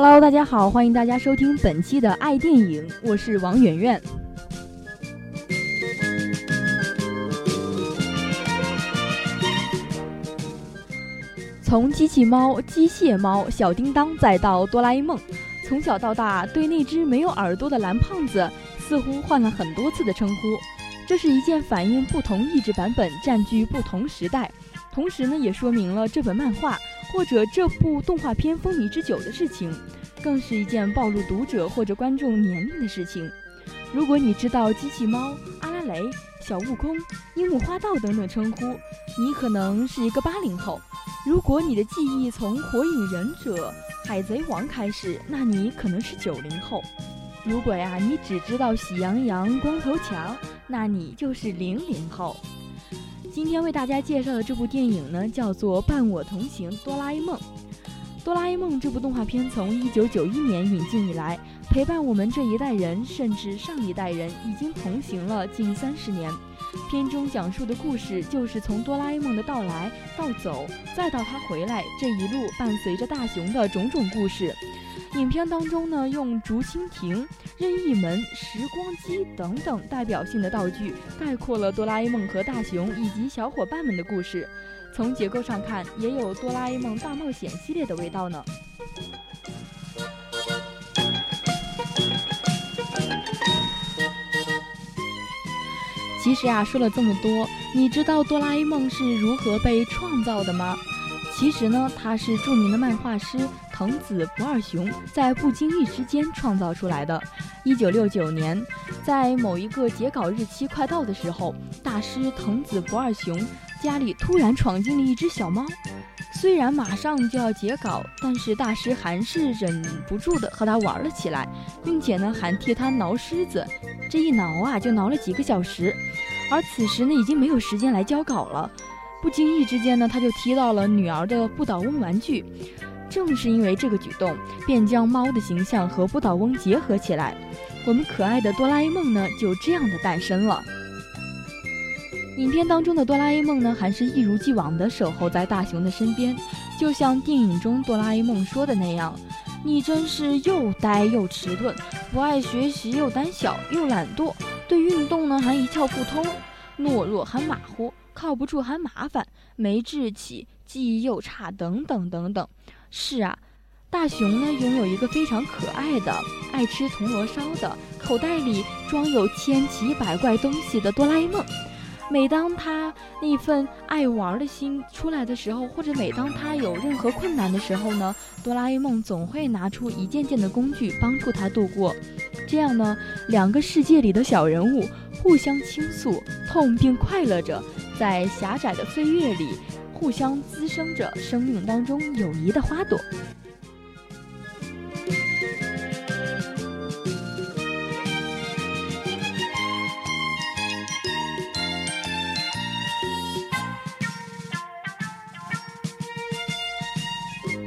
Hello，大家好，欢迎大家收听本期的爱电影，我是王媛媛。从机器猫、机械猫、小叮当，再到哆啦 A 梦，从小到大，对那只没有耳朵的蓝胖子，似乎换了很多次的称呼。这是一件反映不同意志版本占据不同时代，同时呢，也说明了这本漫画。或者这部动画片风靡之久的事情，更是一件暴露读者或者观众年龄的事情。如果你知道机器猫、阿拉蕾、小悟空、樱木花道等等称呼，你可能是一个八零后；如果你的记忆从火影忍者、海贼王开始，那你可能是九零后；如果呀你只知道喜羊羊、光头强，那你就是零零后。今天为大家介绍的这部电影呢，叫做《伴我同行：哆啦 A 梦》。哆啦 A 梦这部动画片从1991年引进以来，陪伴我们这一代人，甚至上一代人，已经同行了近三十年。片中讲述的故事，就是从哆啦 A 梦的到来到走，再到他回来这一路，伴随着大雄的种种故事。影片当中呢，用竹蜻蜓、任意门、时光机等等代表性的道具，概括了哆啦 A 梦和大雄以及小伙伴们的故事。从结构上看，也有哆啦 A 梦大冒险系列的味道呢。其实啊，说了这么多，你知道哆啦 A 梦是如何被创造的吗？其实呢，他是著名的漫画师。藤子不二雄在不经意之间创造出来的。一九六九年，在某一个截稿日期快到的时候，大师藤子不二雄家里突然闯进了一只小猫。虽然马上就要截稿，但是大师还是忍不住的和他玩了起来，并且呢还替他挠狮子。这一挠啊，就挠了几个小时。而此时呢，已经没有时间来交稿了。不经意之间呢，他就踢到了女儿的不倒翁玩具。正是因为这个举动，便将猫的形象和不倒翁结合起来，我们可爱的哆啦 A 梦呢，就这样的诞生了。影片当中的哆啦 A 梦呢，还是一如既往的守候在大雄的身边，就像电影中哆啦 A 梦说的那样：“你真是又呆又迟钝，不爱学习又胆小又懒惰，对运动呢还一窍不通，懦弱还马虎，靠不住还麻烦，没志气，记忆又差，等等等等。”是啊，大雄呢拥有一个非常可爱的、爱吃铜锣烧的、口袋里装有千奇百怪东西的哆啦 A 梦。每当他那份爱玩的心出来的时候，或者每当他有任何困难的时候呢，哆啦 A 梦总会拿出一件件的工具帮助他度过。这样呢，两个世界里的小人物互相倾诉痛并快乐着，在狭窄的岁月里。互相滋生着生命当中友谊的花朵。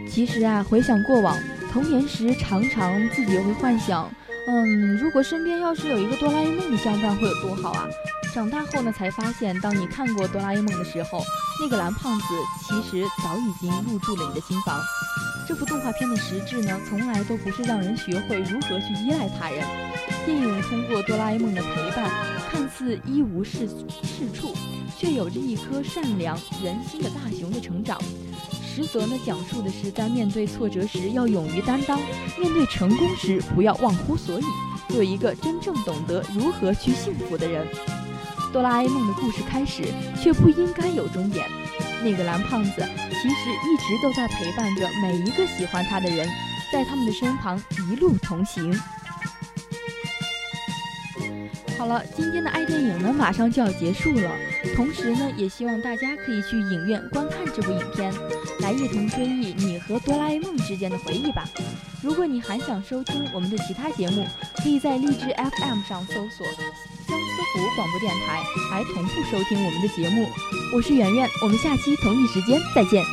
其实啊，回想过往，童年时常常自己会幻想，嗯，如果身边要是有一个哆啦 A 梦的相伴，会有多好啊！长大后呢，才发现，当你看过哆啦 A 梦的时候，那个蓝胖子其实早已经入住了你的心房。这部动画片的实质呢，从来都不是让人学会如何去依赖他人。电影通过哆啦 A 梦的陪伴，看似一无是是处，却有着一颗善良人心的大雄的成长。实则呢，讲述的是在面对挫折时要勇于担当，面对成功时不要忘乎所以，做一个真正懂得如何去幸福的人。哆啦 A 梦的故事开始，却不应该有终点。那个蓝胖子其实一直都在陪伴着每一个喜欢他的人，在他们的身旁一路同行。好了，今天的爱电影呢，马上就要结束了。同时呢，也希望大家可以去影院观看这部影片，来一同追忆你和哆啦 A 梦之间的回忆吧。如果你还想收听我们的其他节目，可以在荔枝 FM 上搜索相思湖广播电台来同步收听我们的节目。我是圆圆，我们下期同一时间再见。